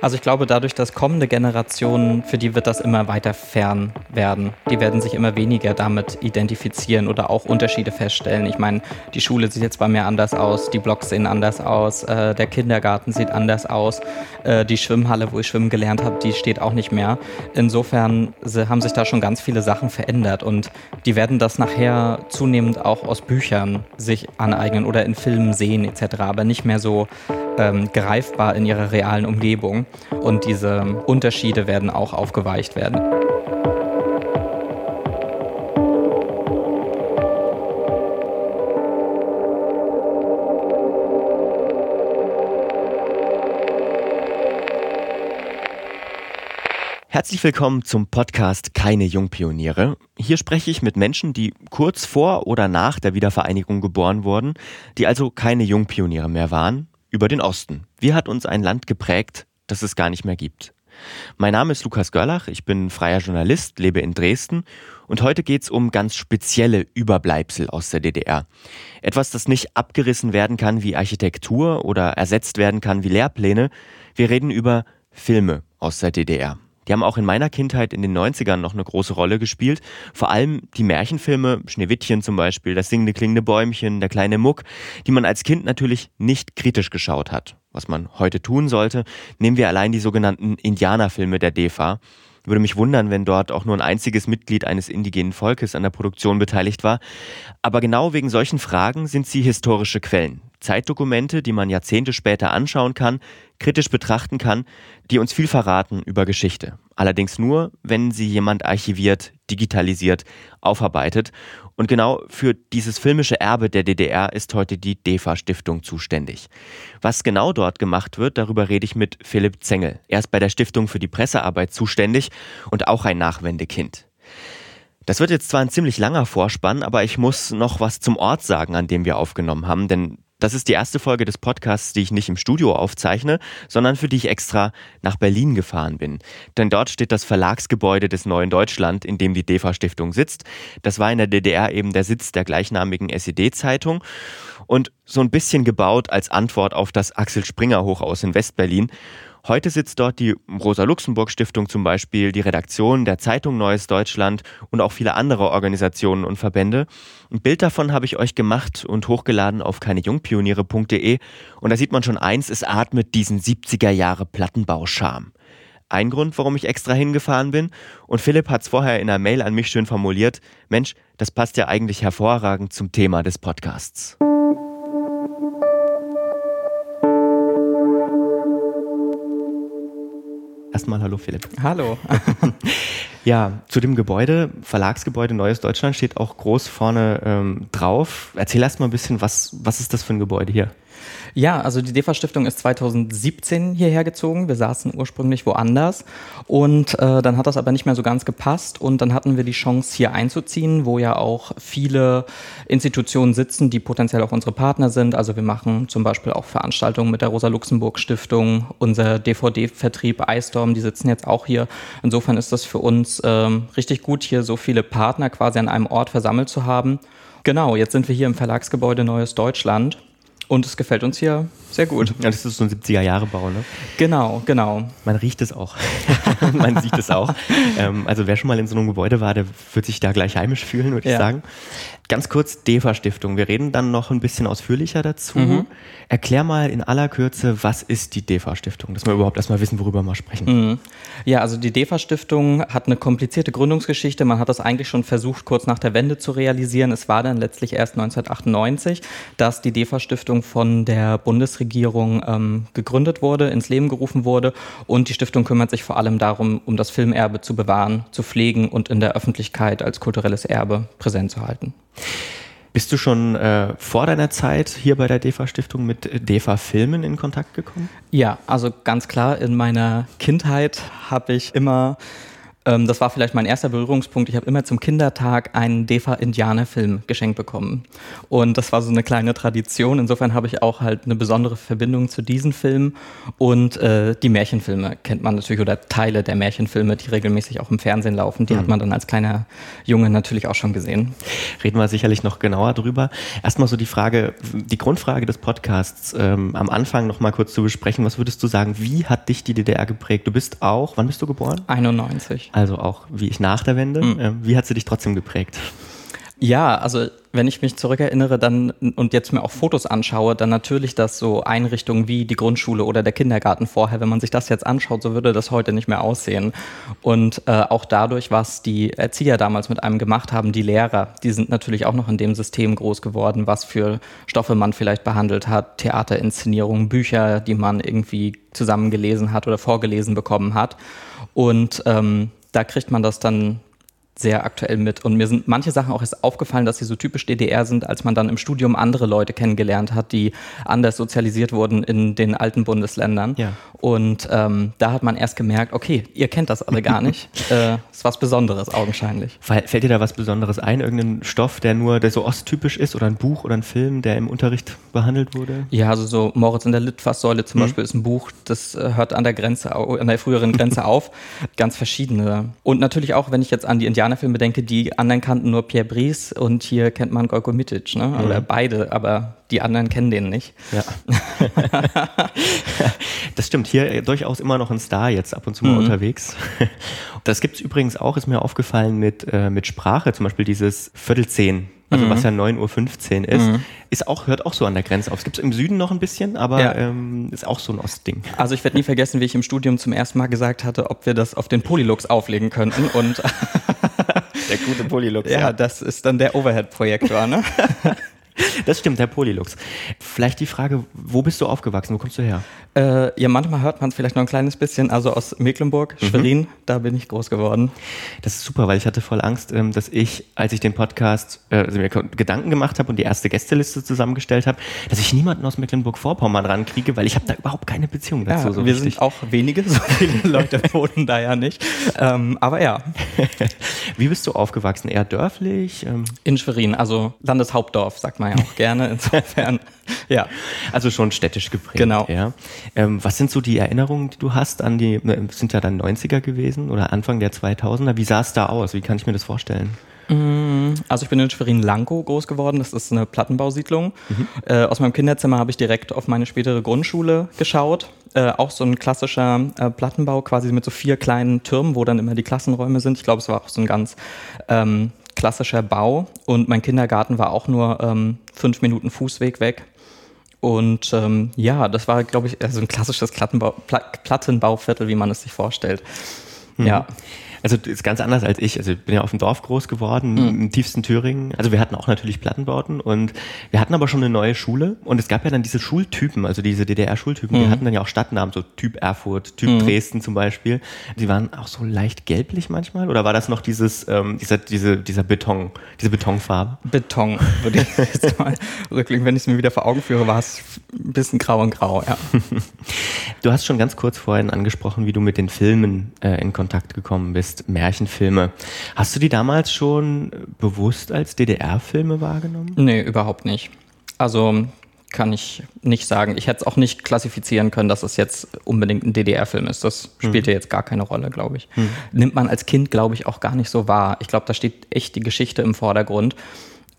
Also ich glaube, dadurch, dass kommende Generationen, für die wird das immer weiter fern werden. Die werden sich immer weniger damit identifizieren oder auch Unterschiede feststellen. Ich meine, die Schule sieht jetzt bei mir anders aus, die Blogs sehen anders aus, äh, der Kindergarten sieht anders aus, äh, die Schwimmhalle, wo ich schwimmen gelernt habe, die steht auch nicht mehr. Insofern haben sich da schon ganz viele Sachen verändert und die werden das nachher zunehmend auch aus Büchern sich aneignen oder in Filmen sehen etc., aber nicht mehr so ähm, greifbar in ihrer realen Umgebung. Und diese Unterschiede werden auch aufgeweicht werden. Herzlich willkommen zum Podcast Keine Jungpioniere. Hier spreche ich mit Menschen, die kurz vor oder nach der Wiedervereinigung geboren wurden, die also keine Jungpioniere mehr waren, über den Osten. Wie hat uns ein Land geprägt, das es gar nicht mehr gibt? Mein Name ist Lukas Görlach, ich bin freier Journalist, lebe in Dresden und heute geht es um ganz spezielle Überbleibsel aus der DDR. Etwas, das nicht abgerissen werden kann wie Architektur oder ersetzt werden kann wie Lehrpläne. Wir reden über Filme aus der DDR. Die haben auch in meiner Kindheit in den 90ern noch eine große Rolle gespielt. Vor allem die Märchenfilme, Schneewittchen zum Beispiel, das singende klingende Bäumchen, der kleine Muck, die man als Kind natürlich nicht kritisch geschaut hat. Was man heute tun sollte, nehmen wir allein die sogenannten Indianerfilme der DEFA. Würde mich wundern, wenn dort auch nur ein einziges Mitglied eines indigenen Volkes an der Produktion beteiligt war. Aber genau wegen solchen Fragen sind sie historische Quellen. Zeitdokumente, die man Jahrzehnte später anschauen kann, kritisch betrachten kann, die uns viel verraten über Geschichte. Allerdings nur, wenn sie jemand archiviert, digitalisiert, aufarbeitet. Und genau für dieses filmische Erbe der DDR ist heute die DEFA Stiftung zuständig. Was genau dort gemacht wird, darüber rede ich mit Philipp Zengel. Er ist bei der Stiftung für die Pressearbeit zuständig und auch ein Nachwendekind. Das wird jetzt zwar ein ziemlich langer Vorspann, aber ich muss noch was zum Ort sagen, an dem wir aufgenommen haben, denn das ist die erste Folge des Podcasts, die ich nicht im Studio aufzeichne, sondern für die ich extra nach Berlin gefahren bin. Denn dort steht das Verlagsgebäude des Neuen Deutschland, in dem die DEFA Stiftung sitzt. Das war in der DDR eben der Sitz der gleichnamigen SED-Zeitung und so ein bisschen gebaut als Antwort auf das Axel Springer Hochhaus in Westberlin. Heute sitzt dort die Rosa-Luxemburg-Stiftung zum Beispiel, die Redaktion der Zeitung Neues Deutschland und auch viele andere Organisationen und Verbände. Ein Bild davon habe ich euch gemacht und hochgeladen auf keinejungpioniere.de und da sieht man schon eins, es atmet diesen 70er Jahre Plattenbauscham. Ein Grund, warum ich extra hingefahren bin. Und Philipp hat es vorher in einer Mail an mich schön formuliert. Mensch, das passt ja eigentlich hervorragend zum Thema des Podcasts. Erstmal hallo Philipp. Hallo. ja, zu dem Gebäude, Verlagsgebäude Neues Deutschland steht auch groß vorne ähm, drauf. Erzähl erst mal ein bisschen, was, was ist das für ein Gebäude hier? Ja, also die DEFA-Stiftung ist 2017 hierher gezogen. Wir saßen ursprünglich woanders und äh, dann hat das aber nicht mehr so ganz gepasst und dann hatten wir die Chance hier einzuziehen, wo ja auch viele Institutionen sitzen, die potenziell auch unsere Partner sind. Also wir machen zum Beispiel auch Veranstaltungen mit der Rosa-Luxemburg-Stiftung, unser DVD-Vertrieb iStorm, die sitzen jetzt auch hier. Insofern ist das für uns ähm, richtig gut, hier so viele Partner quasi an einem Ort versammelt zu haben. Genau, jetzt sind wir hier im Verlagsgebäude Neues Deutschland und es gefällt uns hier sehr gut. Ja, das ist so ein 70er-Jahre-Bau, ne? Genau, genau. Man riecht es auch. Man sieht es auch. Ähm, also wer schon mal in so einem Gebäude war, der wird sich da gleich heimisch fühlen, würde ja. ich sagen. Ganz kurz DEFA-Stiftung. Wir reden dann noch ein bisschen ausführlicher dazu. Mhm. Erklär mal in aller Kürze, was ist die DEFA-Stiftung, dass wir überhaupt erstmal wissen, worüber wir sprechen. Mhm. Ja, also die DEFA-Stiftung hat eine komplizierte Gründungsgeschichte. Man hat das eigentlich schon versucht, kurz nach der Wende zu realisieren. Es war dann letztlich erst 1998, dass die DEFA-Stiftung von der Bundesregierung ähm, gegründet wurde, ins Leben gerufen wurde. Und die Stiftung kümmert sich vor allem darum, um das Filmerbe zu bewahren, zu pflegen und in der Öffentlichkeit als kulturelles Erbe präsent zu halten. Bist du schon äh, vor deiner Zeit hier bei der DEFA Stiftung mit DEFA Filmen in Kontakt gekommen? Ja, also ganz klar, in meiner Kindheit habe ich immer Ähm, das war vielleicht mein erster Berührungspunkt. Ich habe immer zum Kindertag einen DEFA-Indianer-Film geschenkt bekommen. Und das war so eine kleine Tradition. Insofern habe ich auch halt eine besondere Verbindung zu diesen Filmen. Und äh, die Märchenfilme kennt man natürlich oder Teile der Märchenfilme, die regelmäßig auch im Fernsehen laufen. Die mhm. hat man dann als kleiner Junge natürlich auch schon gesehen. Reden wir sicherlich noch genauer drüber. Erstmal so die Frage, die Grundfrage des Podcasts ähm, am Anfang noch mal kurz zu besprechen. Was würdest du sagen, wie hat dich die DDR geprägt? Du bist auch, wann bist du geboren? 91 also auch wie ich nach der Wende. Mhm. Wie hat sie dich trotzdem geprägt? Ja, also wenn ich mich zurückerinnere dann und jetzt mir auch Fotos anschaue, dann natürlich, dass so Einrichtungen wie die Grundschule oder der Kindergarten vorher, wenn man sich das jetzt anschaut, so würde das heute nicht mehr aussehen. Und äh, auch dadurch, was die Erzieher damals mit einem gemacht haben, die Lehrer, die sind natürlich auch noch in dem System groß geworden, was für Stoffe man vielleicht behandelt hat, Theaterinszenierungen, Bücher, die man irgendwie zusammengelesen hat oder vorgelesen bekommen hat. Und ähm, da kriegt man das dann sehr aktuell mit. Und mir sind manche Sachen auch erst aufgefallen, dass sie so typisch DDR sind, als man dann im Studium andere Leute kennengelernt hat, die anders sozialisiert wurden in den alten Bundesländern. Ja. Und ähm, da hat man erst gemerkt, okay, ihr kennt das alle gar nicht. äh, ist was Besonderes augenscheinlich. Fällt dir da was Besonderes ein? Irgendein Stoff, der nur, der so osttypisch ist oder ein Buch oder ein Film, der im Unterricht behandelt wurde? Ja, also so Moritz in der Litfaßsäule zum mhm. Beispiel ist ein Buch, das äh, hört an der Grenze, an der früheren Grenze auf. Ganz verschiedene. Und natürlich auch, wenn ich jetzt an die Indianer Denke, die anderen kannten nur Pierre Brice und hier kennt man Gorko Mitic, ne? Mhm. Oder beide, aber die anderen kennen den nicht. Ja. das stimmt. Hier durchaus immer noch ein Star jetzt ab und zu mal mhm. unterwegs. Das gibt es übrigens auch, ist mir aufgefallen mit, äh, mit Sprache, zum Beispiel dieses Viertel zehn also mhm. was ja 9.15 Uhr ist, mhm. ist auch, hört auch so an der Grenze auf. Es gibt es im Süden noch ein bisschen, aber ja. ähm, ist auch so ein Ostding. Also ich werde nie vergessen, wie ich im Studium zum ersten Mal gesagt hatte, ob wir das auf den Polylux auflegen könnten und der gute Polylux. Ja, ja, das ist dann der Overhead-Projektor, ne? Das stimmt, Herr Polylux. Vielleicht die Frage, wo bist du aufgewachsen? Wo kommst du her? Äh, ja, manchmal hört man es vielleicht noch ein kleines bisschen. Also aus Mecklenburg, mhm. Schwerin, da bin ich groß geworden. Das ist super, weil ich hatte voll Angst, ähm, dass ich, als ich den Podcast, äh, also mir Gedanken gemacht habe und die erste Gästeliste zusammengestellt habe, dass ich niemanden aus Mecklenburg-Vorpommern rankriege, weil ich habe da überhaupt keine Beziehung dazu. Ja, so wir richtig. sind auch wenige, so viele Leute wohnen da ja nicht. Ähm, aber ja. Wie bist du aufgewachsen? Eher dörflich? Ähm? In Schwerin, also Landeshauptdorf, sagt man ja auch gerne. Insofern, ja. Also schon städtisch geprägt. Genau. Ja. Ähm, was sind so die Erinnerungen, die du hast an die, ne, sind ja dann 90er gewesen oder Anfang der 2000er? Wie sah es da aus? Wie kann ich mir das vorstellen? Mm, also ich bin in Schwerin-Lankow groß geworden, das ist eine Plattenbausiedlung. Mhm. Äh, aus meinem Kinderzimmer habe ich direkt auf meine spätere Grundschule geschaut. Äh, auch so ein klassischer äh, Plattenbau, quasi mit so vier kleinen Türmen, wo dann immer die Klassenräume sind. Ich glaube, es war auch so ein ganz ähm, klassischer Bau und mein Kindergarten war auch nur ähm, fünf Minuten Fußweg weg. Und ähm, ja, das war, glaube ich, so ein klassisches Plattenbau, Plattenbauviertel, wie man es sich vorstellt. Mhm. Ja. Also das ist ganz anders als ich. Also ich bin ja auf dem Dorf groß geworden, mhm. im tiefsten Thüringen. Also wir hatten auch natürlich Plattenbauten und wir hatten aber schon eine neue Schule und es gab ja dann diese Schultypen, also diese DDR-Schultypen. Mhm. Wir hatten dann ja auch Stadtnamen, so Typ Erfurt, Typ mhm. Dresden zum Beispiel. Die waren auch so leicht gelblich manchmal oder war das noch dieses, ähm, dieser, diese, dieser Beton, diese Betonfarbe? Beton, würde ich jetzt mal rückblicken. Wenn ich es mir wieder vor Augen führe, war es ein bisschen grau und grau, ja. Du hast schon ganz kurz vorhin angesprochen, wie du mit den Filmen äh, in Kontakt gekommen bist Märchenfilme. Hast du die damals schon bewusst als DDR-Filme wahrgenommen? Nee, überhaupt nicht. Also kann ich nicht sagen. Ich hätte es auch nicht klassifizieren können, dass es jetzt unbedingt ein DDR-Film ist. Das spielt mhm. ja jetzt gar keine Rolle, glaube ich. Mhm. Nimmt man als Kind, glaube ich, auch gar nicht so wahr. Ich glaube, da steht echt die Geschichte im Vordergrund.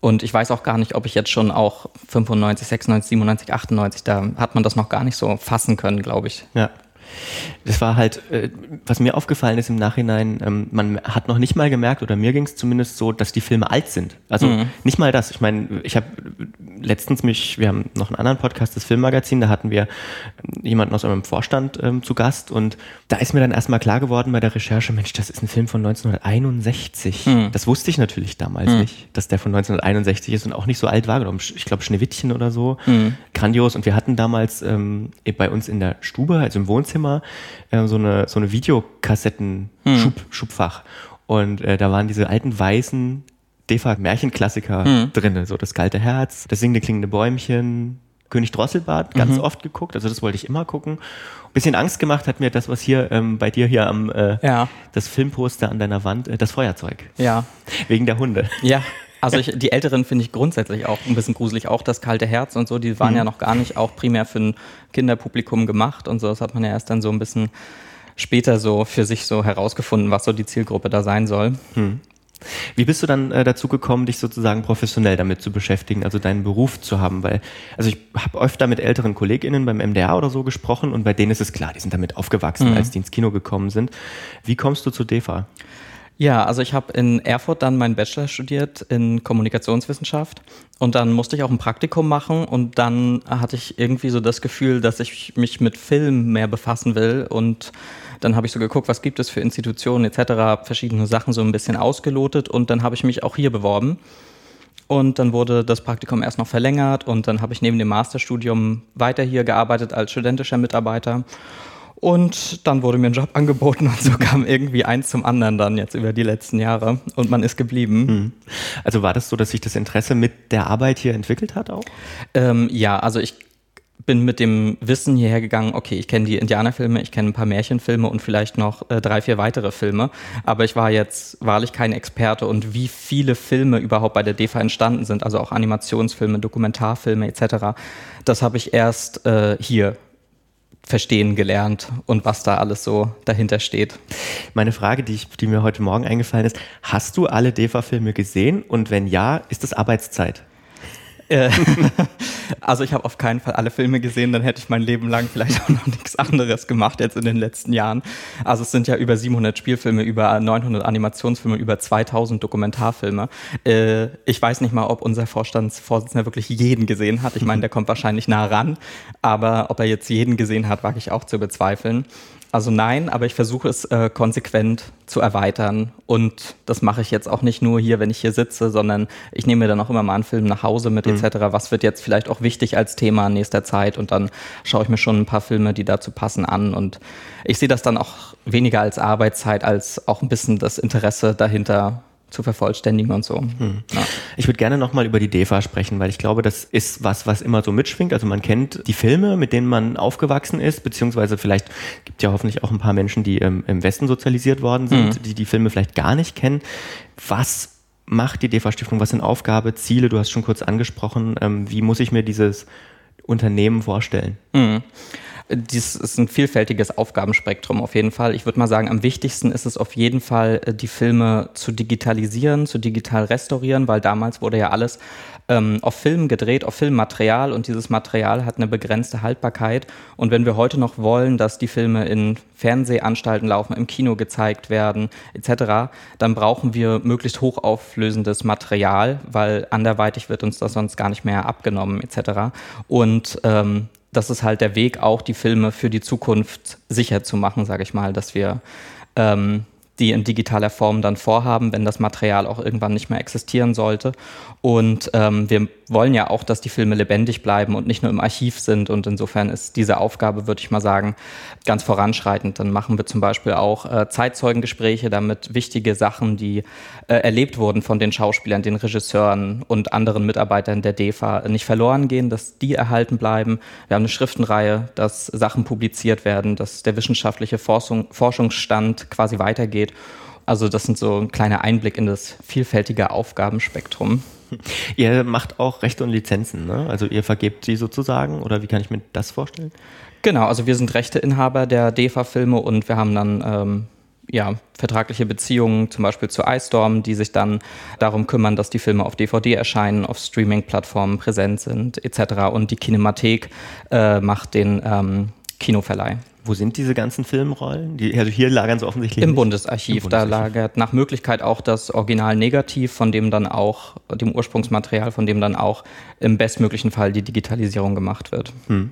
Und ich weiß auch gar nicht, ob ich jetzt schon auch 95, 96, 97, 98, da hat man das noch gar nicht so fassen können, glaube ich. Ja. Das war halt, äh, was mir aufgefallen ist im Nachhinein, ähm, man hat noch nicht mal gemerkt, oder mir ging es zumindest so, dass die Filme alt sind. Also mhm. nicht mal das. Ich meine, ich habe letztens mich, wir haben noch einen anderen Podcast, das Filmmagazin, da hatten wir jemanden aus eurem Vorstand ähm, zu Gast und da ist mir dann erstmal klar geworden bei der Recherche, Mensch, das ist ein Film von 1961. Mhm. Das wusste ich natürlich damals mhm. nicht, dass der von 1961 ist und auch nicht so alt wahrgenommen. Ich glaube Schneewittchen oder so. Mhm. Grandios. Und wir hatten damals ähm, bei uns in der Stube, also im Wohnzimmer, äh, so eine, so eine Videokassetten-Schubfach. Hm. Und äh, da waren diese alten weißen DEFA-Märchenklassiker hm. drin. So das kalte Herz, das singende klingende Bäumchen, König Drosselbart ganz mhm. oft geguckt, also das wollte ich immer gucken. Ein bisschen Angst gemacht hat mir das, was hier ähm, bei dir hier am äh, ja. das Filmposter an deiner Wand, äh, das Feuerzeug. Ja. Wegen der Hunde. Ja. Also ich, die Älteren finde ich grundsätzlich auch ein bisschen gruselig. Auch das kalte Herz und so, die waren mhm. ja noch gar nicht auch primär für ein Kinderpublikum gemacht und so. Das hat man ja erst dann so ein bisschen später so für sich so herausgefunden, was so die Zielgruppe da sein soll. Mhm. Wie bist du dann äh, dazu gekommen, dich sozusagen professionell damit zu beschäftigen, also deinen Beruf zu haben? Weil, also ich habe öfter mit älteren KollegInnen beim MDR oder so gesprochen und bei denen ist es klar, die sind damit aufgewachsen, mhm. als die ins Kino gekommen sind. Wie kommst du zu DEFA? Ja, also ich habe in Erfurt dann meinen Bachelor studiert in Kommunikationswissenschaft und dann musste ich auch ein Praktikum machen und dann hatte ich irgendwie so das Gefühl, dass ich mich mit Film mehr befassen will und dann habe ich so geguckt, was gibt es für Institutionen etc., verschiedene Sachen so ein bisschen ausgelotet und dann habe ich mich auch hier beworben. Und dann wurde das Praktikum erst noch verlängert und dann habe ich neben dem Masterstudium weiter hier gearbeitet als studentischer Mitarbeiter. Und dann wurde mir ein Job angeboten und so kam irgendwie eins zum anderen dann jetzt über die letzten Jahre und man ist geblieben. Hm. Also war das so, dass sich das Interesse mit der Arbeit hier entwickelt hat auch? Ähm, ja, also ich bin mit dem Wissen hierher gegangen, okay, ich kenne die Indianerfilme, ich kenne ein paar Märchenfilme und vielleicht noch äh, drei, vier weitere Filme, aber ich war jetzt wahrlich kein Experte und wie viele Filme überhaupt bei der DEFA entstanden sind, also auch Animationsfilme, Dokumentarfilme etc., das habe ich erst äh, hier verstehen gelernt und was da alles so dahinter steht. Meine Frage, die, ich, die mir heute Morgen eingefallen ist, hast du alle DEFA-Filme gesehen und wenn ja, ist das Arbeitszeit? Also ich habe auf keinen Fall alle Filme gesehen, dann hätte ich mein Leben lang vielleicht auch noch nichts anderes gemacht jetzt in den letzten Jahren. Also es sind ja über 700 Spielfilme, über 900 Animationsfilme, über 2000 Dokumentarfilme. Äh, ich weiß nicht mal, ob unser Vorstandsvorsitzender wirklich jeden gesehen hat. Ich meine, der kommt wahrscheinlich nah ran, aber ob er jetzt jeden gesehen hat, wage ich auch zu bezweifeln. Also nein, aber ich versuche es äh, konsequent zu erweitern. Und das mache ich jetzt auch nicht nur hier, wenn ich hier sitze, sondern ich nehme mir dann auch immer mal einen Film nach Hause mit mhm. etc. Was wird jetzt vielleicht auch wichtig als Thema in nächster Zeit? Und dann schaue ich mir schon ein paar Filme, die dazu passen, an. Und ich sehe das dann auch weniger als Arbeitszeit, als auch ein bisschen das Interesse dahinter zu vervollständigen und so. Hm. Ja. Ich würde gerne nochmal über die DEFA sprechen, weil ich glaube, das ist was, was immer so mitschwingt. Also man kennt die Filme, mit denen man aufgewachsen ist, beziehungsweise vielleicht gibt ja hoffentlich auch ein paar Menschen, die ähm, im Westen sozialisiert worden sind, mhm. die die Filme vielleicht gar nicht kennen. Was macht die DEFA-Stiftung? Was sind Aufgabe, Ziele? Du hast schon kurz angesprochen. Ähm, wie muss ich mir dieses Unternehmen vorstellen? Mhm. Dies ist ein vielfältiges Aufgabenspektrum auf jeden Fall. Ich würde mal sagen, am wichtigsten ist es auf jeden Fall, äh, die Filme zu digitalisieren, zu digital restaurieren, weil damals wurde ja alles ähm, auf Film gedreht, auf Filmmaterial und dieses Material hat eine begrenzte Haltbarkeit. Und wenn wir heute noch wollen, dass die Filme in Fernsehanstalten laufen, im Kino gezeigt werden, etc., dann brauchen wir möglichst hochauflösendes Material, weil anderweitig wird uns das sonst gar nicht mehr abgenommen, etc. Und ähm, das ist halt der Weg, auch die Filme für die Zukunft sicher zu machen, sage ich mal, dass wir ähm, die in digitaler Form dann vorhaben, wenn das Material auch irgendwann nicht mehr existieren sollte. Und ähm, wir wollen ja auch, dass die Filme lebendig bleiben und nicht nur im Archiv sind. Und insofern ist diese Aufgabe, würde ich mal sagen, ganz voranschreitend. Dann machen wir zum Beispiel auch äh, Zeitzeugengespräche, damit wichtige Sachen, die äh, erlebt wurden von den Schauspielern, den Regisseuren und anderen Mitarbeitern der DEFA, nicht verloren gehen, dass die erhalten bleiben. Wir haben eine Schriftenreihe, dass Sachen publiziert werden, dass der wissenschaftliche Forschung, Forschungsstand quasi weitergeht. Also das sind so ein kleiner Einblick in das vielfältige Aufgabenspektrum. Ihr macht auch Rechte und Lizenzen, ne? Also ihr vergebt sie sozusagen oder wie kann ich mir das vorstellen? Genau, also wir sind Rechteinhaber der DEFA-Filme und wir haben dann ähm, ja, vertragliche Beziehungen, zum Beispiel zu iStorm, die sich dann darum kümmern, dass die Filme auf DVD erscheinen, auf Streaming-Plattformen präsent sind, etc. Und die Kinemathek äh, macht den ähm, Kinoverleih. Wo sind diese ganzen Filmrollen? Die, also hier lagern sie offensichtlich. Im, Bundesarchiv. Im Bundesarchiv. Da lagert nach Möglichkeit auch das Original negativ, von dem dann auch, dem Ursprungsmaterial, von dem dann auch im bestmöglichen Fall die Digitalisierung gemacht wird. Hm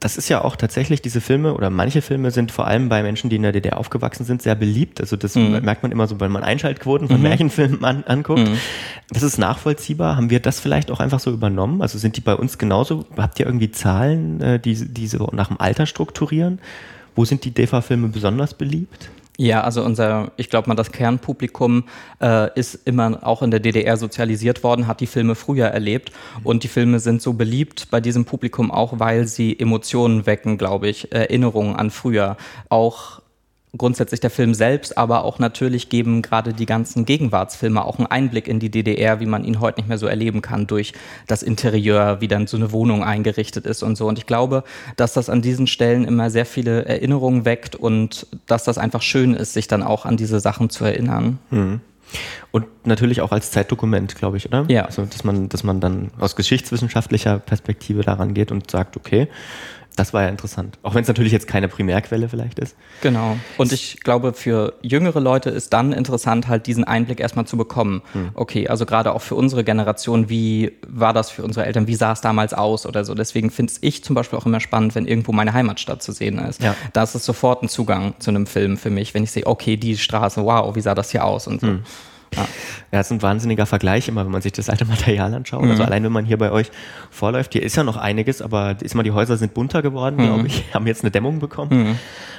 das ist ja auch tatsächlich, diese Filme oder manche Filme sind vor allem bei Menschen, die in der DDR aufgewachsen sind, sehr beliebt. Also das mhm. merkt man immer so, wenn man Einschaltquoten von mhm. Märchenfilmen an, anguckt. Mhm. Das ist nachvollziehbar. Haben wir das vielleicht auch einfach so übernommen? Also sind die bei uns genauso? Habt ihr irgendwie Zahlen, äh, die, die so nach dem Alter strukturieren? Wo sind die DEFA-Filme besonders beliebt? Ja, also unser, ich glaube mal, das Kernpublikum äh, ist immer auch in der DDR sozialisiert worden, hat die Filme früher erlebt und die Filme sind so beliebt bei diesem Publikum auch, weil sie Emotionen wecken, glaube ich, Erinnerungen an früher. Auch grundsätzlich der Film selbst, aber auch natürlich geben gerade die ganzen Gegenwartsfilme auch einen Einblick in die DDR, wie man ihn heute nicht mehr so erleben kann, durch das Interieur, wie dann so eine Wohnung eingerichtet ist und so. Und ich glaube, dass das an diesen Stellen immer sehr viele Erinnerungen weckt und dass das einfach schön ist, sich dann auch an diese Sachen zu erinnern. Mhm. Und natürlich auch als Zeitdokument, glaube ich, oder? Ja. Also, dass man, dass man dann aus geschichtswissenschaftlicher Perspektive daran geht und sagt, okay, das war ja interessant. Auch wenn es natürlich jetzt keine Primärquelle vielleicht ist. Genau. Und ich glaube, für jüngere Leute ist dann interessant, halt diesen Einblick erstmal zu bekommen. Hm. Okay, also gerade auch für unsere Generation, wie war das für unsere Eltern? Wie sah es damals aus oder so? Deswegen finde ich zum Beispiel auch immer spannend, wenn irgendwo meine Heimatstadt zu sehen ist. Ja. Da ist es sofort ein Zugang zu einem Film für mich, wenn ich sehe, okay, die Straße, wow, wie sah das hier aus und so. Hm. Ja. ja, ist ein wahnsinniger Vergleich immer, wenn man sich das alte Material anschaut. Mhm. Also allein, wenn man hier bei euch vorläuft, hier ist ja noch einiges, aber ist mal, die Häuser sind bunter geworden, mhm. glaube ich, haben jetzt eine Dämmung bekommen. Mhm.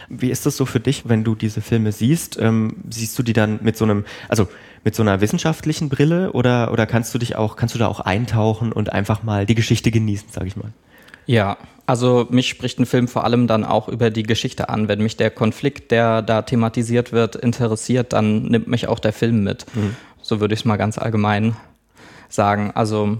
Wie ist das so für dich, wenn du diese Filme siehst? Ähm, siehst du die dann mit so einem, also mit so einer wissenschaftlichen Brille oder, oder kannst du dich auch, kannst du da auch eintauchen und einfach mal die Geschichte genießen, sage ich mal? Ja, also mich spricht ein Film vor allem dann auch über die Geschichte an. Wenn mich der Konflikt, der da thematisiert wird, interessiert, dann nimmt mich auch der Film mit. Mhm. So würde ich es mal ganz allgemein sagen. Also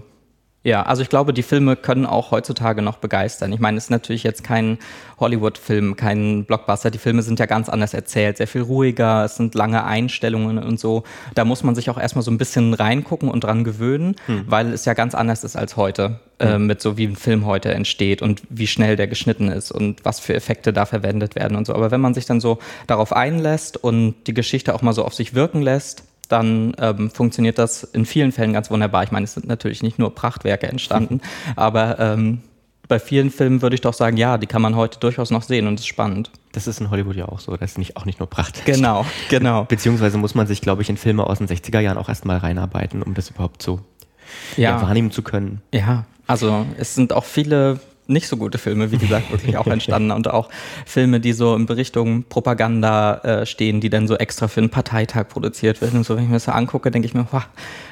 ja, also ich glaube, die Filme können auch heutzutage noch begeistern. Ich meine, es ist natürlich jetzt kein Hollywood-Film, kein Blockbuster. Die Filme sind ja ganz anders erzählt, sehr viel ruhiger, es sind lange Einstellungen und so. Da muss man sich auch erstmal so ein bisschen reingucken und dran gewöhnen, hm. weil es ja ganz anders ist als heute, hm. äh, mit so wie ein Film heute entsteht und wie schnell der geschnitten ist und was für Effekte da verwendet werden und so. Aber wenn man sich dann so darauf einlässt und die Geschichte auch mal so auf sich wirken lässt, dann ähm, funktioniert das in vielen Fällen ganz wunderbar. Ich meine, es sind natürlich nicht nur Prachtwerke entstanden, aber ähm, bei vielen Filmen würde ich doch sagen, ja, die kann man heute durchaus noch sehen und ist spannend. Das ist in Hollywood ja auch so, das ist nicht, auch nicht nur Pracht. Genau, genau. Beziehungsweise muss man sich, glaube ich, in Filme aus den 60er Jahren auch erstmal reinarbeiten, um das überhaupt so ja. Ja, wahrnehmen zu können. Ja, also es sind auch viele nicht so gute Filme, wie gesagt, wirklich auch entstanden und auch Filme, die so in Richtung Propaganda äh, stehen, die dann so extra für einen Parteitag produziert werden und so. Wenn ich mir das so angucke, denke ich mir, wow,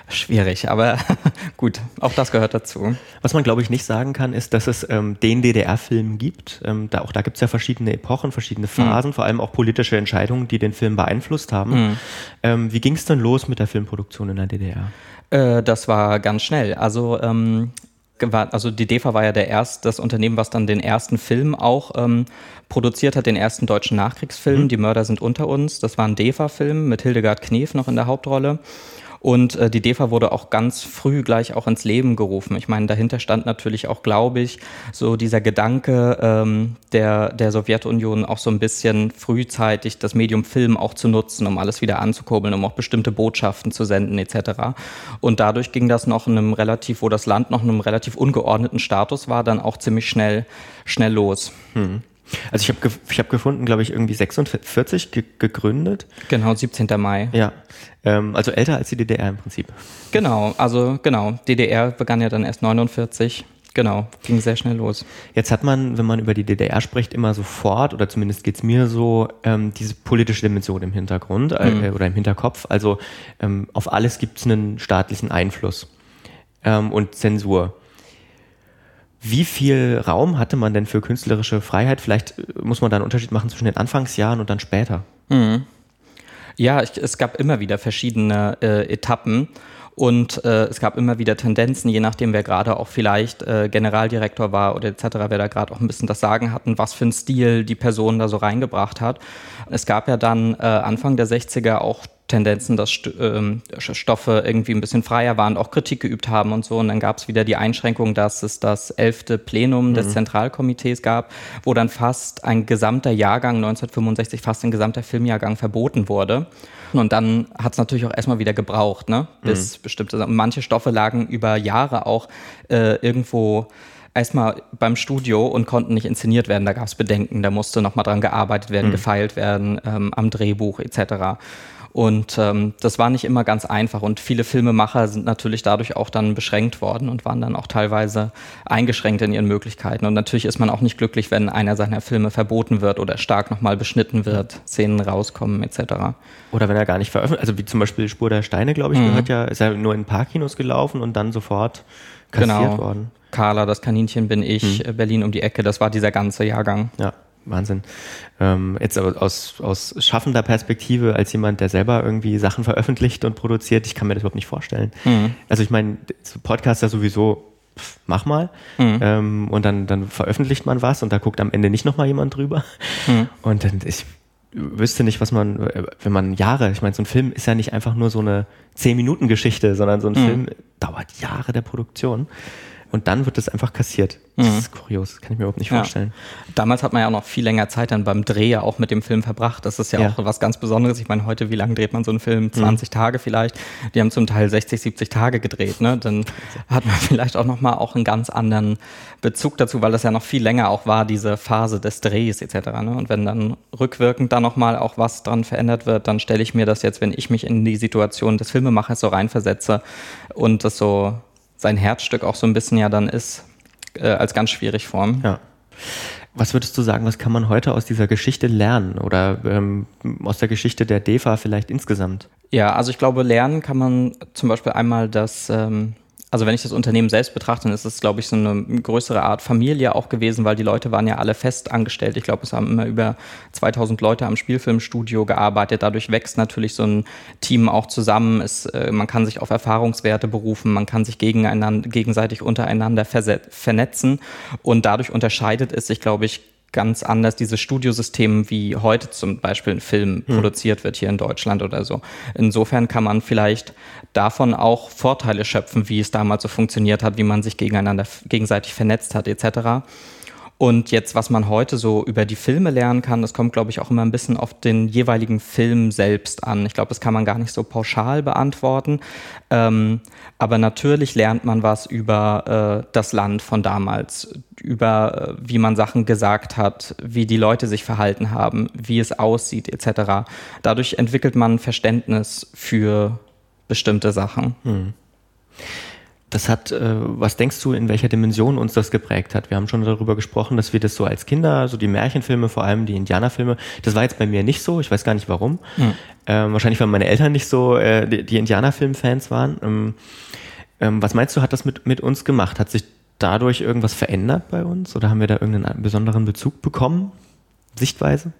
schwierig, aber gut, auch das gehört dazu. Was man, glaube ich, nicht sagen kann, ist, dass es ähm, den DDR-Film gibt. Ähm, da, auch da gibt es ja verschiedene Epochen, verschiedene mhm. Phasen, mhm. vor allem auch politische Entscheidungen, die den Film beeinflusst haben. Mhm. Ähm, wie ging es denn los mit der Filmproduktion in der DDR? Äh, das war ganz schnell. Also ähm, also die DEFA war ja der erste, das Unternehmen, was dann den ersten Film auch ähm, produziert hat, den ersten deutschen Nachkriegsfilm. Mhm. Die Mörder sind unter uns. Das war ein DEFA-Film mit Hildegard Knef noch in der Hauptrolle. Und äh, die DEFA wurde auch ganz früh gleich auch ins Leben gerufen. Ich meine, dahinter stand natürlich auch, glaube ich, so dieser Gedanke ähm, der, der Sowjetunion auch so ein bisschen frühzeitig das Medium Film auch zu nutzen, um alles wieder anzukurbeln, um auch bestimmte Botschaften zu senden etc. Und dadurch ging das noch in einem relativ, wo das Land noch in einem relativ ungeordneten Status war, dann auch ziemlich schnell, schnell los. Hm. Also ich habe ge ich hab gefunden, glaube ich, irgendwie 46 ge gegründet. Genau, 17. Mai. Ja, ähm, also älter als die DDR im Prinzip. Genau, also genau, DDR begann ja dann erst 49. Genau, ging sehr schnell los. Jetzt hat man, wenn man über die DDR spricht, immer sofort, oder zumindest geht es mir so, ähm, diese politische Dimension im Hintergrund äh, mhm. oder im Hinterkopf. Also ähm, auf alles gibt es einen staatlichen Einfluss ähm, und Zensur. Wie viel Raum hatte man denn für künstlerische Freiheit? Vielleicht äh, muss man da einen Unterschied machen zwischen den Anfangsjahren und dann später. Mhm. Ja, ich, es gab immer wieder verschiedene äh, Etappen und äh, es gab immer wieder Tendenzen, je nachdem, wer gerade auch vielleicht äh, Generaldirektor war oder etc., wer da gerade auch ein bisschen das Sagen hatten, was für ein Stil die Person da so reingebracht hat. Es gab ja dann äh, Anfang der 60er auch Tendenzen, dass ähm, Stoffe irgendwie ein bisschen freier waren, auch Kritik geübt haben und so. Und dann gab es wieder die Einschränkung, dass es das elfte Plenum mhm. des Zentralkomitees gab, wo dann fast ein gesamter Jahrgang 1965, fast ein gesamter Filmjahrgang verboten wurde. Und dann hat es natürlich auch erstmal wieder gebraucht, ne? bis mhm. bestimmte, manche Stoffe lagen über Jahre auch äh, irgendwo erstmal beim Studio und konnten nicht inszeniert werden. Da gab es Bedenken, da musste nochmal dran gearbeitet werden, mhm. gefeilt werden ähm, am Drehbuch etc. Und ähm, das war nicht immer ganz einfach. Und viele Filmemacher sind natürlich dadurch auch dann beschränkt worden und waren dann auch teilweise eingeschränkt in ihren Möglichkeiten. Und natürlich ist man auch nicht glücklich, wenn einer seiner Filme verboten wird oder stark nochmal beschnitten wird, Szenen rauskommen etc. Oder wenn er gar nicht veröffentlicht, also wie zum Beispiel Spur der Steine, glaube ich, mhm. gehört ja, ist ja nur in ein paar Kinos gelaufen und dann sofort kassiert genau. worden. Carla, das Kaninchen bin ich, mhm. Berlin um die Ecke, das war dieser ganze Jahrgang. Ja. Wahnsinn. Ähm, jetzt aber aus, aus schaffender Perspektive, als jemand, der selber irgendwie Sachen veröffentlicht und produziert, ich kann mir das überhaupt nicht vorstellen. Mhm. Also ich meine, Podcaster sowieso, pff, mach mal. Mhm. Ähm, und dann, dann veröffentlicht man was und da guckt am Ende nicht nochmal jemand drüber. Mhm. Und dann, ich wüsste nicht, was man, wenn man Jahre, ich meine, so ein Film ist ja nicht einfach nur so eine 10-Minuten-Geschichte, sondern so ein mhm. Film dauert Jahre der Produktion und dann wird das einfach kassiert. Das mhm. ist kurios, kann ich mir überhaupt nicht vorstellen. Ja. Damals hat man ja auch noch viel länger Zeit dann beim Dreh ja auch mit dem Film verbracht. Das ist ja, ja. auch was ganz Besonderes. Ich meine, heute, wie lange dreht man so einen Film? 20 mhm. Tage vielleicht. Die haben zum Teil 60, 70 Tage gedreht. Ne? Dann hat man vielleicht auch nochmal auch einen ganz anderen Bezug dazu, weil das ja noch viel länger auch war, diese Phase des Drehs etc. Ne? Und wenn dann rückwirkend da nochmal auch was dran verändert wird, dann stelle ich mir das jetzt, wenn ich mich in die Situation des Filmemachers so reinversetze und das so sein Herzstück auch so ein bisschen ja dann ist, äh, als ganz schwierig formen. Ja. Was würdest du sagen, was kann man heute aus dieser Geschichte lernen oder ähm, aus der Geschichte der DEFA vielleicht insgesamt? Ja, also ich glaube, lernen kann man zum Beispiel einmal das ähm, also wenn ich das Unternehmen selbst betrachte, dann ist es, glaube ich, so eine größere Art Familie auch gewesen, weil die Leute waren ja alle fest angestellt. Ich glaube, es haben immer über 2000 Leute am Spielfilmstudio gearbeitet. Dadurch wächst natürlich so ein Team auch zusammen. Es, äh, man kann sich auf Erfahrungswerte berufen, man kann sich gegeneinander, gegenseitig untereinander vernetzen und dadurch unterscheidet es sich, glaube ich, ganz anders dieses Studiosystem, wie heute zum Beispiel ein Film hm. produziert wird hier in Deutschland oder so. Insofern kann man vielleicht davon auch Vorteile schöpfen, wie es damals so funktioniert hat, wie man sich gegeneinander gegenseitig vernetzt hat etc. Und jetzt, was man heute so über die Filme lernen kann, das kommt, glaube ich, auch immer ein bisschen auf den jeweiligen Film selbst an. Ich glaube, das kann man gar nicht so pauschal beantworten. Ähm, aber natürlich lernt man was über äh, das Land von damals, über äh, wie man Sachen gesagt hat, wie die Leute sich verhalten haben, wie es aussieht, etc. Dadurch entwickelt man Verständnis für bestimmte Sachen. Hm. Das hat, äh, was denkst du, in welcher Dimension uns das geprägt hat? Wir haben schon darüber gesprochen, dass wir das so als Kinder, so die Märchenfilme, vor allem die Indianerfilme, das war jetzt bei mir nicht so, ich weiß gar nicht warum. Hm. Ähm, wahrscheinlich, weil meine Eltern nicht so äh, die, die Indianerfilm-Fans waren. Ähm, ähm, was meinst du, hat das mit, mit uns gemacht? Hat sich dadurch irgendwas verändert bei uns oder haben wir da irgendeinen besonderen Bezug bekommen? Sichtweise?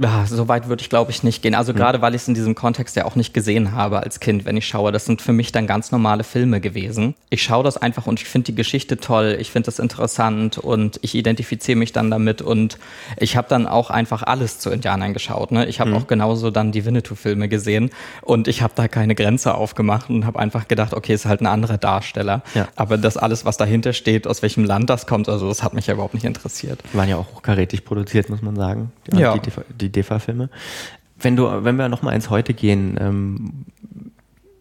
Ja, so weit würde ich, glaube ich, nicht gehen. Also mhm. gerade weil ich es in diesem Kontext ja auch nicht gesehen habe als Kind, wenn ich schaue. Das sind für mich dann ganz normale Filme gewesen. Ich schaue das einfach und ich finde die Geschichte toll, ich finde das interessant und ich identifiziere mich dann damit und ich habe dann auch einfach alles zu Indianern geschaut. Ne? Ich habe mhm. auch genauso dann die Winnetou-Filme gesehen und ich habe da keine Grenze aufgemacht und habe einfach gedacht, okay, ist halt ein anderer Darsteller. Ja. Aber das alles, was dahinter steht, aus welchem Land das kommt, also das hat mich ja überhaupt nicht interessiert. Die waren ja auch hochkarätig produziert, muss man sagen. Die, ja. Die, die, die DEFA-Filme. Wenn wenn wir nochmal ins Heute gehen, ähm,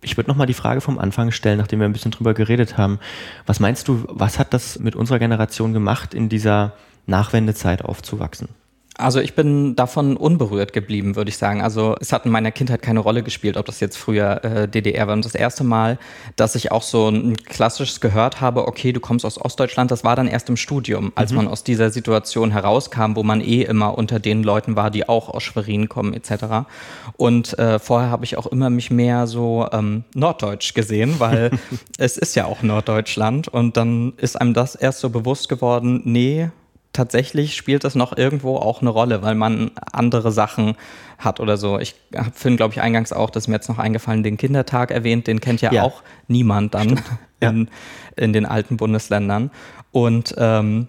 ich würde nochmal die Frage vom Anfang stellen, nachdem wir ein bisschen drüber geredet haben. Was meinst du, was hat das mit unserer Generation gemacht, in dieser Nachwendezeit aufzuwachsen? Also ich bin davon unberührt geblieben, würde ich sagen. Also es hat in meiner Kindheit keine Rolle gespielt, ob das jetzt früher äh, DDR war. Und das erste Mal, dass ich auch so ein klassisches gehört habe, okay, du kommst aus Ostdeutschland, das war dann erst im Studium, als mhm. man aus dieser Situation herauskam, wo man eh immer unter den Leuten war, die auch aus Schwerin kommen etc. Und äh, vorher habe ich auch immer mich mehr so ähm, norddeutsch gesehen, weil es ist ja auch Norddeutschland. Und dann ist einem das erst so bewusst geworden, nee, tatsächlich spielt das noch irgendwo auch eine Rolle, weil man andere Sachen hat oder so. Ich habe Finn, glaube ich, eingangs auch, das ist mir jetzt noch eingefallen, den Kindertag erwähnt, den kennt ja, ja. auch niemand dann in, in, den alten Bundesländern. Und ähm,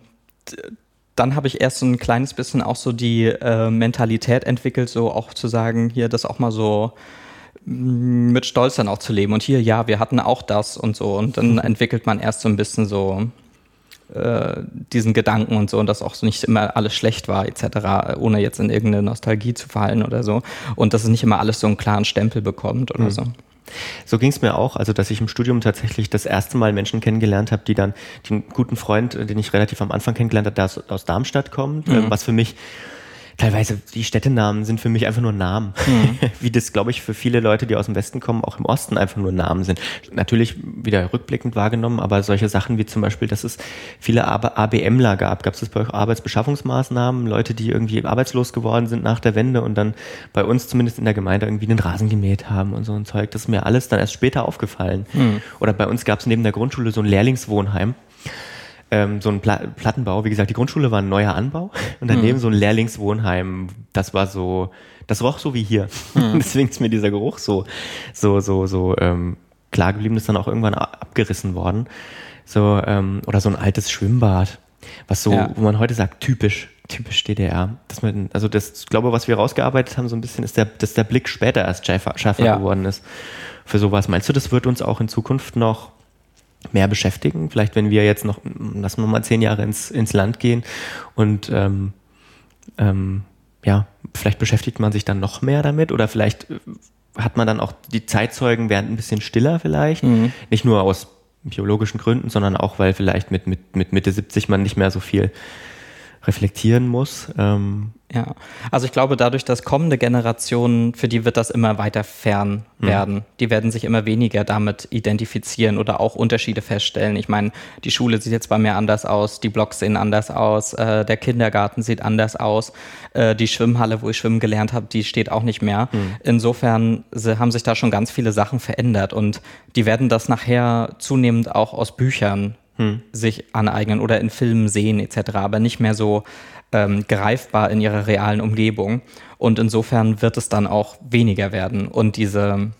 dann habe ich erst so ein kleines bisschen auch so die äh, Mentalität entwickelt, so auch zu sagen, hier das auch mal so mm, mit Stolz dann auch zu leben. Und hier, ja, wir hatten auch das und so. Und dann entwickelt man erst so ein bisschen so äh, diesen Gedanken und so und dass auch nicht immer alles schlecht war etc., ohne jetzt in irgendeine Nostalgie zu fallen oder so und dass es nicht immer alles so einen klaren Stempel bekommt oder mhm. so. So ging es mir auch, also dass ich im Studium tatsächlich das erste Mal Menschen kennengelernt habe, die dann, den guten Freund, den ich relativ am Anfang kennengelernt habe, der aus, aus Darmstadt kommt, mhm. was für mich teilweise die Städtenamen sind für mich einfach nur Namen. Mhm. Wie das, glaube ich, für viele Leute, die aus dem Westen kommen, auch im Osten einfach nur Namen sind. Natürlich wieder rückblickend wahrgenommen, aber solche Sachen wie zum Beispiel, dass es viele ABMler gab. Gab es das bei euch Arbeitsbeschaffungsmaßnahmen? Leute, die irgendwie arbeitslos geworden sind nach der Wende und dann bei uns zumindest in der Gemeinde irgendwie den Rasen gemäht haben und so ein Zeug. Das ist mir alles dann erst später aufgefallen. Mhm. Oder bei uns gab es neben der Grundschule so ein Lehrlingswohnheim ähm, so ein Pla Plattenbau. Wie gesagt, die Grundschule war ein neuer Anbau und daneben mhm. so ein Lehrlingswohnheim. Das war so, das roch so wie hier. Mhm. Deswegen ist mir dieser Geruch so, so, so, so ähm, klar geblieben. Ist dann auch irgendwann abgerissen worden. So ähm, oder so ein altes Schwimmbad, was so, ja. wo man heute sagt, typisch typisch DDR. Dass man, also das, ich glaube, was wir rausgearbeitet haben, so ein bisschen, ist der, dass der Blick später erst schärfer, schärfer ja. geworden ist für sowas. Meinst du, das wird uns auch in Zukunft noch mehr beschäftigen. Vielleicht, wenn wir jetzt noch, lassen wir mal zehn Jahre ins, ins Land gehen und ähm, ähm, ja, vielleicht beschäftigt man sich dann noch mehr damit oder vielleicht äh, hat man dann auch die Zeitzeugen werden ein bisschen stiller vielleicht. Mhm. Nicht nur aus biologischen Gründen, sondern auch, weil vielleicht mit, mit, mit Mitte 70 man nicht mehr so viel reflektieren muss. Ähm, ja, also ich glaube, dadurch, dass kommende Generationen, für die wird das immer weiter fern mhm. werden. Mhm. Die werden sich immer weniger damit identifizieren oder auch Unterschiede feststellen. Ich meine, die Schule sieht jetzt bei mir anders aus, die Blogs sehen anders aus, äh, der Kindergarten sieht anders aus, äh, die Schwimmhalle, wo ich schwimmen gelernt habe, die steht auch nicht mehr. Mhm. Insofern haben sich da schon ganz viele Sachen verändert und die werden das nachher zunehmend auch aus Büchern hm. sich aneignen oder in Filmen sehen etc., aber nicht mehr so ähm, greifbar in ihrer realen Umgebung. Und insofern wird es dann auch weniger werden und diese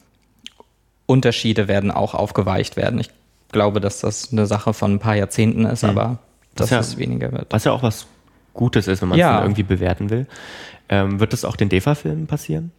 Unterschiede werden auch aufgeweicht werden. Ich glaube, dass das eine Sache von ein paar Jahrzehnten ist, hm. aber dass ja, es weniger wird. Was ja auch was Gutes ist, wenn man es ja. irgendwie bewerten will. Ähm, wird das auch den DEFA-Filmen passieren?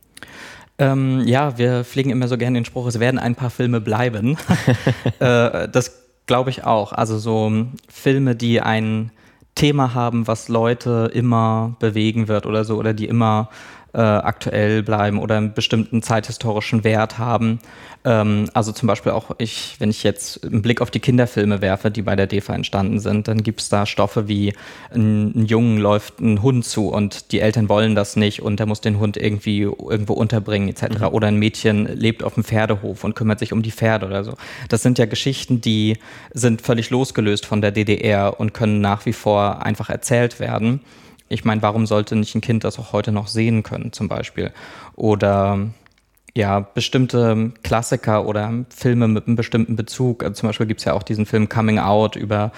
Ähm, ja, wir pflegen immer so gerne den Spruch, es werden ein paar Filme bleiben. äh, das glaube ich auch. Also so Filme, die ein Thema haben, was Leute immer bewegen wird oder so, oder die immer äh, aktuell bleiben oder einen bestimmten zeithistorischen Wert haben. Ähm, also zum Beispiel auch ich, wenn ich jetzt einen Blick auf die Kinderfilme werfe, die bei der DEFA entstanden sind, dann gibt es da Stoffe wie ein, ein Jungen läuft ein Hund zu und die Eltern wollen das nicht und der muss den Hund irgendwie irgendwo unterbringen etc. Mhm. Oder ein Mädchen lebt auf dem Pferdehof und kümmert sich um die Pferde oder so. Das sind ja Geschichten, die sind völlig losgelöst von der DDR und können nach wie vor einfach erzählt werden ich meine, warum sollte nicht ein Kind das auch heute noch sehen können, zum Beispiel? Oder ja, bestimmte Klassiker oder Filme mit einem bestimmten Bezug. Also zum Beispiel gibt es ja auch diesen Film Coming Out über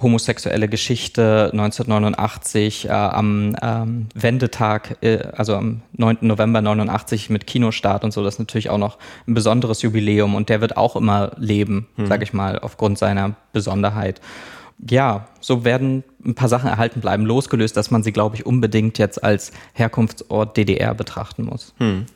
homosexuelle Geschichte 1989 äh, am ähm, Wendetag, äh, also am 9. November 89 mit Kinostart und so. Das ist natürlich auch noch ein besonderes Jubiläum und der wird auch immer leben, mhm. sage ich mal, aufgrund seiner Besonderheit ja, so werden ein paar Sachen erhalten bleiben, losgelöst, dass man sie, glaube ich, unbedingt jetzt als Herkunftsort DDR betrachten muss. Hm.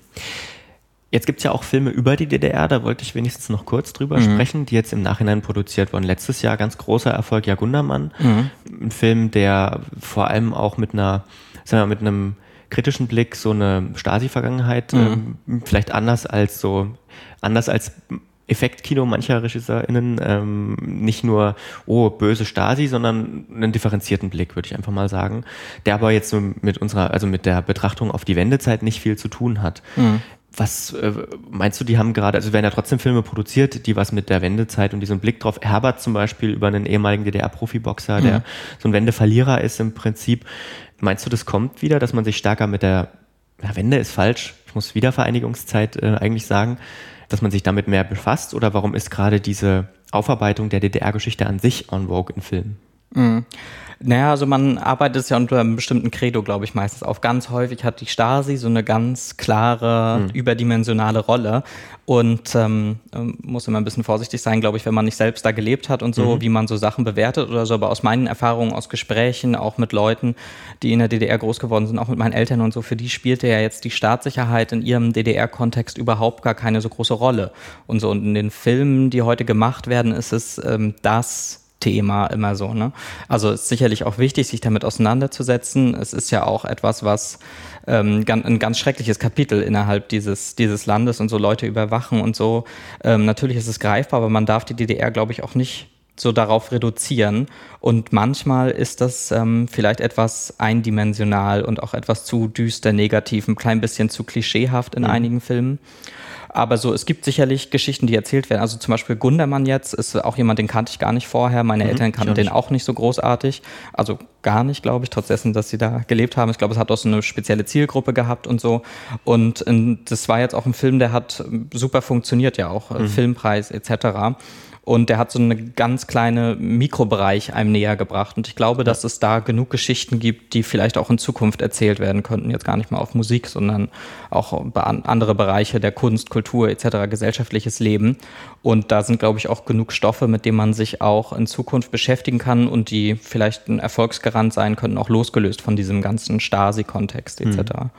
Jetzt gibt es ja auch Filme über die DDR, da wollte ich wenigstens noch kurz drüber mhm. sprechen, die jetzt im Nachhinein produziert wurden. Letztes Jahr ganz großer Erfolg, Ja Gundermann. Mhm. Ein Film, der vor allem auch mit einer, sagen wir, mit einem kritischen Blick so eine Stasi-Vergangenheit, mhm. ähm, vielleicht anders als so, anders als Effektkino mancher RegisseurInnen ähm, nicht nur, oh, böse Stasi, sondern einen differenzierten Blick, würde ich einfach mal sagen, der aber jetzt mit unserer, also mit der Betrachtung auf die Wendezeit nicht viel zu tun hat. Mhm. Was äh, meinst du, die haben gerade, also werden ja trotzdem Filme produziert, die was mit der Wendezeit und diesem Blick drauf. Herbert zum Beispiel über einen ehemaligen DDR-Profiboxer, mhm. der so ein Wendeverlierer ist im Prinzip. Meinst du, das kommt wieder, dass man sich stärker mit der, ja, Wende ist falsch, ich muss Wiedervereinigungszeit äh, eigentlich sagen, dass man sich damit mehr befasst? Oder warum ist gerade diese Aufarbeitung der DDR-Geschichte an sich on vogue in Filmen? Mhm. Naja, also man arbeitet ja unter einem bestimmten Credo, glaube ich, meistens auf. Ganz häufig hat die Stasi so eine ganz klare, mhm. überdimensionale Rolle und ähm, ähm, muss immer ein bisschen vorsichtig sein, glaube ich, wenn man nicht selbst da gelebt hat und so, mhm. wie man so Sachen bewertet oder so. Aber aus meinen Erfahrungen, aus Gesprächen, auch mit Leuten, die in der DDR groß geworden sind, auch mit meinen Eltern und so, für die spielte ja jetzt die Staatssicherheit in ihrem DDR-Kontext überhaupt gar keine so große Rolle. Und so und in den Filmen, die heute gemacht werden, ist es ähm, das Thema immer so. Ne? Also ist sicherlich auch wichtig, sich damit auseinanderzusetzen. Es ist ja auch etwas, was ähm, ein ganz schreckliches Kapitel innerhalb dieses, dieses Landes und so Leute überwachen und so. Ähm, natürlich ist es greifbar, aber man darf die DDR, glaube ich, auch nicht so darauf reduzieren. Und manchmal ist das ähm, vielleicht etwas eindimensional und auch etwas zu düster, negativ, ein klein bisschen zu klischeehaft in mhm. einigen Filmen. Aber so, es gibt sicherlich Geschichten, die erzählt werden. Also zum Beispiel Gundermann jetzt ist auch jemand, den kannte ich gar nicht vorher. Meine mhm, Eltern kannten den auch nicht so großartig. Also gar nicht, glaube ich, trotz dessen, dass sie da gelebt haben. Ich glaube, es hat auch so eine spezielle Zielgruppe gehabt und so. Und das war jetzt auch ein Film, der hat super funktioniert, ja auch, mhm. Filmpreis etc. Und der hat so einen ganz kleinen Mikrobereich einem näher gebracht. Und ich glaube, dass es da genug Geschichten gibt, die vielleicht auch in Zukunft erzählt werden könnten. Jetzt gar nicht mal auf Musik, sondern auch andere Bereiche der Kunst, Kultur etc., gesellschaftliches Leben. Und da sind, glaube ich, auch genug Stoffe, mit denen man sich auch in Zukunft beschäftigen kann und die vielleicht ein Erfolgsgarant sein könnten, auch losgelöst von diesem ganzen Stasi-Kontext etc. Mhm.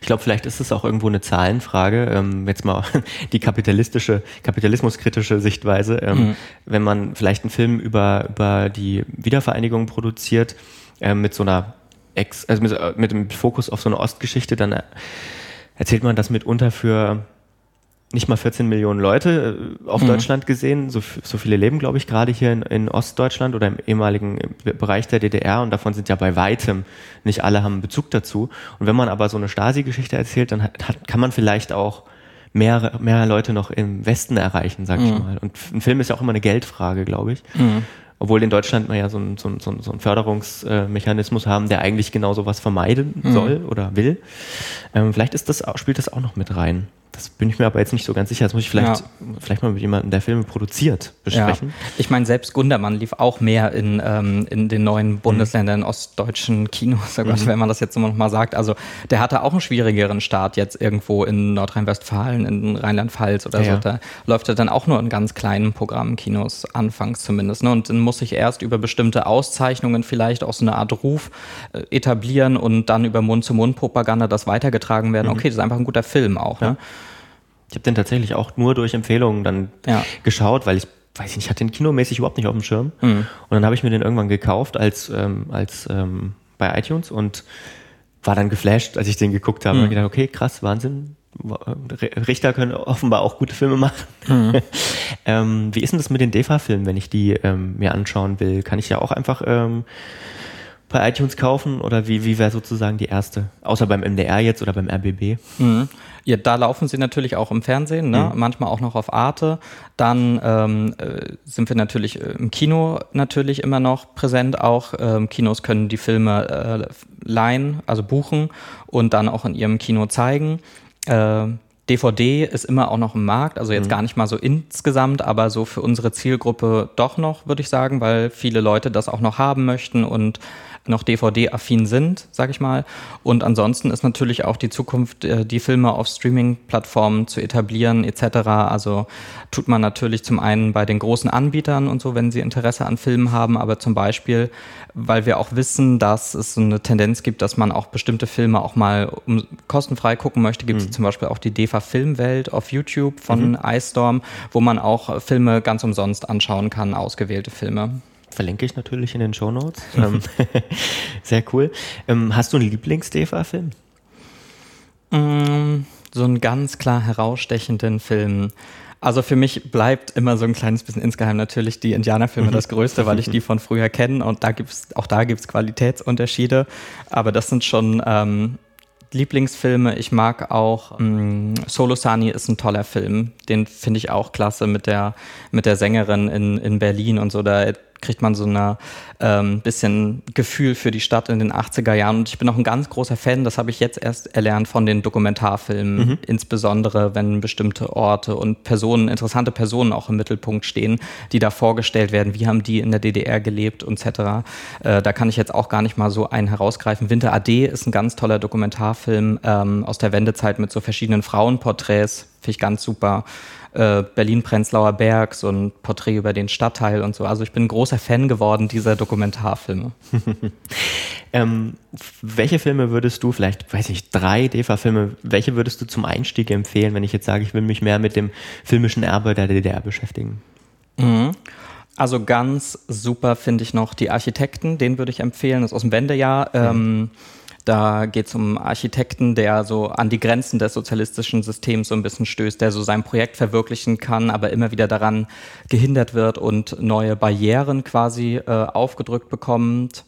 Ich glaube, vielleicht ist es auch irgendwo eine Zahlenfrage. Ähm, jetzt mal die kapitalistische, kapitalismuskritische Sichtweise. Ähm, mhm. Wenn man vielleicht einen Film über, über die Wiedervereinigung produziert, äh, mit so einer Ex, also mit, äh, mit dem Fokus auf so eine Ostgeschichte, dann erzählt man das mitunter für nicht mal 14 Millionen Leute äh, auf mhm. Deutschland gesehen. So, so viele leben, glaube ich, gerade hier in, in, Ostdeutschland oder im ehemaligen Bereich der DDR und davon sind ja bei weitem nicht alle haben Bezug dazu. Und wenn man aber so eine Stasi-Geschichte erzählt, dann hat, kann man vielleicht auch mehr, mehr Leute noch im Westen erreichen, sag mhm. ich mal. Und ein Film ist ja auch immer eine Geldfrage, glaube ich. Mhm. Obwohl in Deutschland wir ja so einen so so so ein Förderungsmechanismus haben, der eigentlich genau sowas vermeiden mhm. soll oder will. Ähm, vielleicht ist das, spielt das auch noch mit rein. Das bin ich mir aber jetzt nicht so ganz sicher. Das muss ich vielleicht, ja. vielleicht mal mit jemandem, der Filme produziert, besprechen. Ja. Ich meine, selbst Gundermann lief auch mehr in, ähm, in den neuen Bundesländern, mhm. ostdeutschen Kinos, oh Gott, mhm. wenn man das jetzt immer noch mal sagt. Also der hatte auch einen schwierigeren Start jetzt irgendwo in Nordrhein-Westfalen, in Rheinland-Pfalz oder ja. so. Da läuft er dann auch nur in ganz kleinen Programmkinos, anfangs zumindest. Ne? Und dann muss sich erst über bestimmte Auszeichnungen vielleicht auch so eine Art Ruf äh, etablieren und dann über Mund-zu-Mund-Propaganda das weitergetragen werden. Mhm. Okay, das ist einfach ein guter Film auch. Ne? Ich habe den tatsächlich auch nur durch Empfehlungen dann ja. geschaut, weil ich weiß ich nicht, ich hatte den kinomäßig überhaupt nicht auf dem Schirm. Mhm. Und dann habe ich mir den irgendwann gekauft als, ähm, als ähm, bei iTunes und war dann geflasht, als ich den geguckt habe. Mhm. Und gedacht, okay, krass, Wahnsinn. Richter können offenbar auch gute Filme machen. Mhm. ähm, wie ist denn das mit den DEFA-Filmen, wenn ich die ähm, mir anschauen will? Kann ich ja auch einfach ähm, bei iTunes kaufen oder wie, wie wäre sozusagen die erste? Außer beim MDR jetzt oder beim RBB? Mhm. Ja, da laufen sie natürlich auch im Fernsehen, ne? Mhm. manchmal auch noch auf Arte. Dann ähm, äh, sind wir natürlich äh, im Kino natürlich immer noch präsent. Auch ähm, Kinos können die Filme äh, leihen, also buchen und dann auch in ihrem Kino zeigen. Äh, DVD ist immer auch noch im Markt, also jetzt mhm. gar nicht mal so insgesamt, aber so für unsere Zielgruppe doch noch, würde ich sagen, weil viele Leute das auch noch haben möchten und noch DVD-affin sind, sage ich mal. Und ansonsten ist natürlich auch die Zukunft, äh, die Filme auf Streaming-Plattformen zu etablieren etc. Also tut man natürlich zum einen bei den großen Anbietern und so, wenn sie Interesse an Filmen haben, aber zum Beispiel, weil wir auch wissen, dass es so eine Tendenz gibt, dass man auch bestimmte Filme auch mal kostenfrei gucken möchte, gibt es mhm. zum Beispiel auch die Filmwelt auf YouTube von mhm. iStorm, wo man auch Filme ganz umsonst anschauen kann, ausgewählte Filme. Verlinke ich natürlich in den Show Notes. Ähm, sehr cool. Ähm, hast du einen Lieblings-DEFA-Film? Mm, so einen ganz klar herausstechenden Film. Also für mich bleibt immer so ein kleines bisschen insgeheim natürlich die Indianerfilme das Größte, weil ich die von früher kenne und da gibt's, auch da gibt es Qualitätsunterschiede. Aber das sind schon ähm, Lieblingsfilme. Ich mag auch ähm, Solo Sani ist ein toller Film. Den finde ich auch klasse mit der, mit der Sängerin in, in Berlin und so. Da kriegt man so ein ähm, bisschen Gefühl für die Stadt in den 80er Jahren. Und ich bin auch ein ganz großer Fan, das habe ich jetzt erst erlernt von den Dokumentarfilmen, mhm. insbesondere wenn bestimmte Orte und Personen, interessante Personen auch im Mittelpunkt stehen, die da vorgestellt werden, wie haben die in der DDR gelebt etc. Äh, da kann ich jetzt auch gar nicht mal so einen herausgreifen. Winter AD ist ein ganz toller Dokumentarfilm ähm, aus der Wendezeit mit so verschiedenen Frauenporträts, finde ich ganz super äh, Berlin-Prenzlauer Berg, so ein Porträt über den Stadtteil und so. Also ich bin ein großer Fan geworden dieser Dokumentarfilme. ähm, welche Filme würdest du, vielleicht, weiß ich, drei DEFA-Filme, welche würdest du zum Einstieg empfehlen, wenn ich jetzt sage, ich will mich mehr mit dem filmischen Erbe der DDR beschäftigen? Mhm. Also ganz super finde ich noch die Architekten, den würde ich empfehlen, das ist aus dem Wendejahr. Mhm. Ähm, Da geht es um einen Architekten, der so an die Grenzen des sozialistischen Systems so ein bisschen stößt, der so sein Projekt verwirklichen kann, aber immer wieder daran gehindert wird und neue Barrieren quasi äh, aufgedrückt bekommt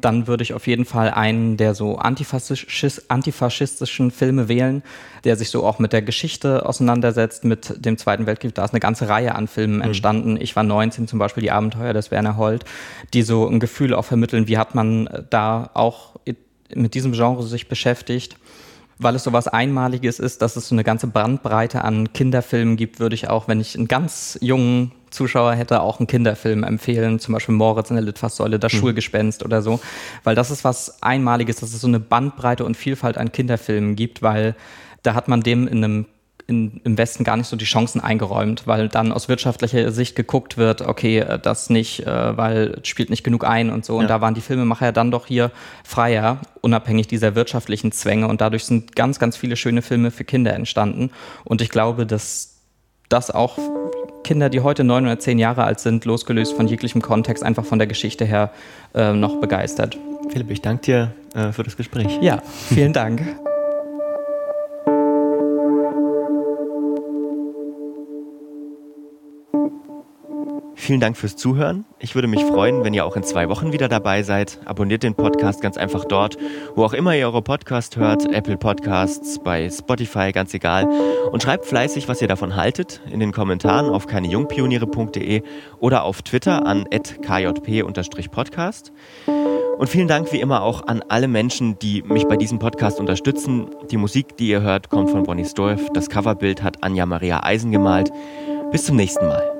dann würde ich auf jeden Fall einen der so antifaschistischen Filme wählen, der sich so auch mit der Geschichte auseinandersetzt, mit dem Zweiten Weltkrieg. Da ist eine ganze Reihe an Filmen mhm. entstanden. Ich war 19, zum Beispiel Die Abenteuer des Werner Holt, die so ein Gefühl auch vermitteln, wie hat man da auch mit diesem Genre sich beschäftigt weil es so was Einmaliges ist, dass es so eine ganze Bandbreite an Kinderfilmen gibt, würde ich auch, wenn ich einen ganz jungen Zuschauer hätte, auch einen Kinderfilm empfehlen, zum Beispiel Moritz in der Litfaßsäule, das mhm. Schulgespenst oder so, weil das ist was Einmaliges, dass es so eine Bandbreite und Vielfalt an Kinderfilmen gibt, weil da hat man dem in einem in, im Westen gar nicht so die Chancen eingeräumt, weil dann aus wirtschaftlicher Sicht geguckt wird, okay, äh, das nicht, äh, weil es spielt nicht genug ein und so. Und ja. da waren die Filmemacher dann doch hier freier, unabhängig dieser wirtschaftlichen Zwänge. Und dadurch sind ganz, ganz viele schöne Filme für Kinder entstanden. Und ich glaube, dass das auch Kinder, die heute neun oder zehn Jahre alt sind, losgelöst von jeglichem Kontext, einfach von der Geschichte her äh, noch begeistert. Philipp, ich danke dir äh, für das Gespräch. Ja, vielen Dank. Vielen Dank fürs Zuhören. Ich würde mich freuen, wenn ihr auch in zwei Wochen wieder dabei seid. Abonniert den Podcast ganz einfach dort, wo auch immer ihr eure Podcast hört, Apple Podcasts, bei Spotify, ganz egal. Und schreibt fleißig, was ihr davon haltet, in den Kommentaren auf keinejungpioniere.de oder auf Twitter an kjp-podcast. Und vielen Dank wie immer auch an alle Menschen, die mich bei diesem Podcast unterstützen. Die Musik, die ihr hört, kommt von Bonnie Storff. Das Coverbild hat Anja Maria Eisen gemalt. Bis zum nächsten Mal.